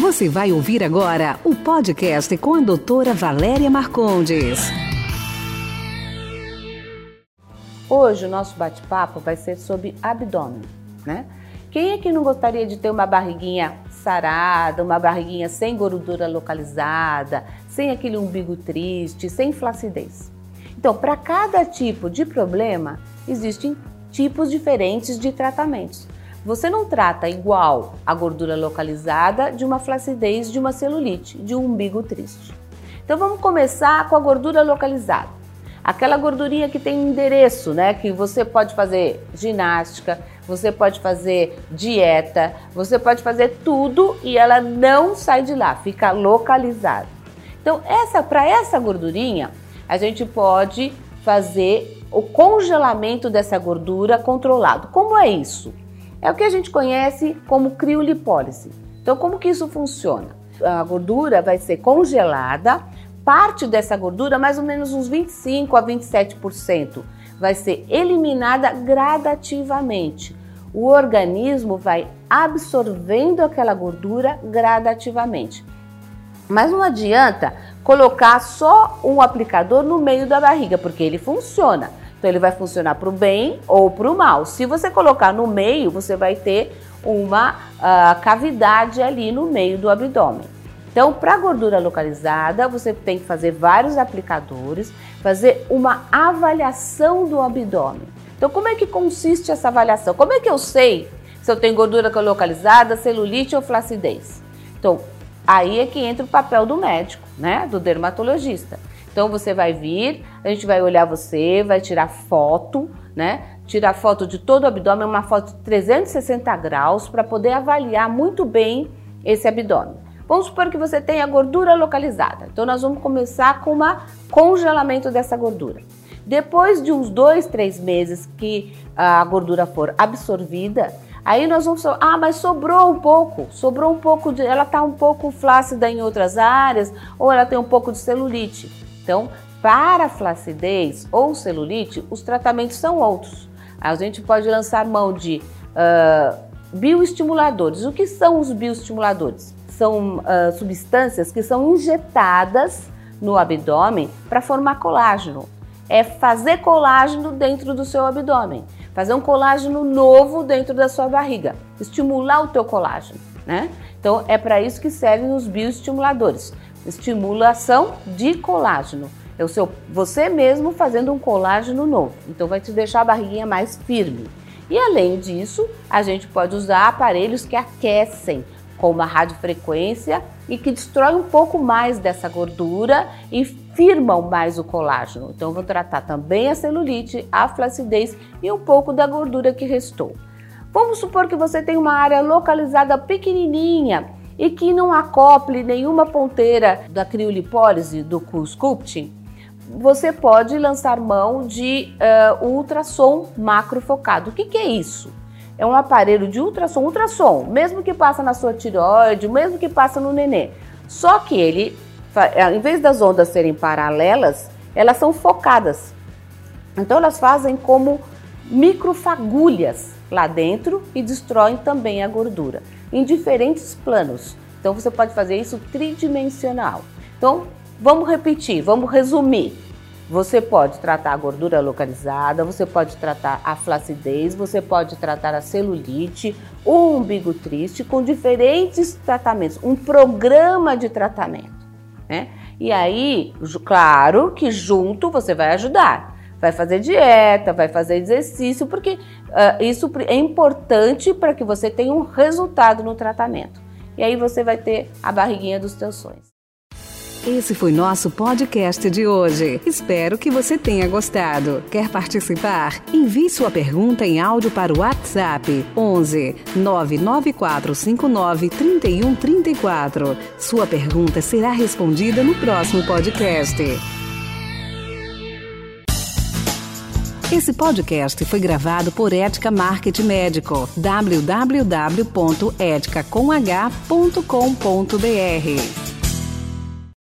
Você vai ouvir agora o podcast com a doutora Valéria Marcondes. Hoje o nosso bate-papo vai ser sobre abdômen, né? Quem é que não gostaria de ter uma barriguinha sarada, uma barriguinha sem gordura localizada, sem aquele umbigo triste, sem flacidez? Então, para cada tipo de problema, existem tipos diferentes de tratamentos. Você não trata igual a gordura localizada de uma flacidez, de uma celulite, de um umbigo triste. Então vamos começar com a gordura localizada. Aquela gordurinha que tem endereço, né? Que você pode fazer ginástica, você pode fazer dieta, você pode fazer tudo e ela não sai de lá, fica localizada. Então, essa para essa gordurinha, a gente pode fazer o congelamento dessa gordura controlado. Como é isso? É o que a gente conhece como criolipólise. Então, como que isso funciona? A gordura vai ser congelada, parte dessa gordura, mais ou menos uns 25 a 27%, vai ser eliminada gradativamente. O organismo vai absorvendo aquela gordura gradativamente. Mas não adianta colocar só um aplicador no meio da barriga, porque ele funciona. Então ele vai funcionar para o bem ou para o mal. Se você colocar no meio, você vai ter uma uh, cavidade ali no meio do abdômen. Então, para gordura localizada, você tem que fazer vários aplicadores, fazer uma avaliação do abdômen. Então, como é que consiste essa avaliação? Como é que eu sei se eu tenho gordura localizada, celulite ou flacidez? Então, aí é que entra o papel do médico, né, do dermatologista. Então você vai vir, a gente vai olhar você, vai tirar foto, né? Tirar foto de todo o abdômen, uma foto de 360 graus para poder avaliar muito bem esse abdômen. Vamos supor que você tenha gordura localizada. Então nós vamos começar com um congelamento dessa gordura. Depois de uns dois, três meses que a gordura for absorvida, aí nós vamos ah, mas sobrou um pouco, sobrou um pouco de, ela está um pouco flácida em outras áreas ou ela tem um pouco de celulite. Então, para flacidez ou celulite, os tratamentos são outros. A gente pode lançar mão de uh, bioestimuladores. O que são os bioestimuladores? São uh, substâncias que são injetadas no abdômen para formar colágeno. É fazer colágeno dentro do seu abdômen, fazer um colágeno novo dentro da sua barriga, estimular o teu colágeno, né? Então é para isso que servem os bioestimuladores estimulação de colágeno. É o seu, você mesmo fazendo um colágeno novo. Então vai te deixar a barriguinha mais firme. E além disso, a gente pode usar aparelhos que aquecem, como a radiofrequência e que destrói um pouco mais dessa gordura e firmam mais o colágeno. Então vou tratar também a celulite, a flacidez e um pouco da gordura que restou. Vamos supor que você tem uma área localizada pequenininha e que não acople nenhuma ponteira da criolipólise do sculpting, você pode lançar mão de uh, ultrassom macrofocado. O que, que é isso? É um aparelho de ultrassom, ultrassom, mesmo que passa na sua tireoide, mesmo que passa no nenê. Só que ele, eh, em vez das ondas serem paralelas, elas são focadas. Então elas fazem como microfagulhas lá dentro e destroem também a gordura em diferentes planos. Então você pode fazer isso tridimensional. Então vamos repetir, vamos resumir. Você pode tratar a gordura localizada, você pode tratar a flacidez, você pode tratar a celulite, o umbigo triste com diferentes tratamentos, um programa de tratamento. Né? E aí, claro que junto você vai ajudar vai fazer dieta, vai fazer exercício, porque uh, isso é importante para que você tenha um resultado no tratamento. E aí você vai ter a barriguinha dos teus sonhos. Esse foi nosso podcast de hoje. Espero que você tenha gostado. Quer participar? Envie sua pergunta em áudio para o WhatsApp 11 99459 3134. Sua pergunta será respondida no próximo podcast. Esse podcast foi gravado por Ética Marketing Médico. www.eticacomh.com.br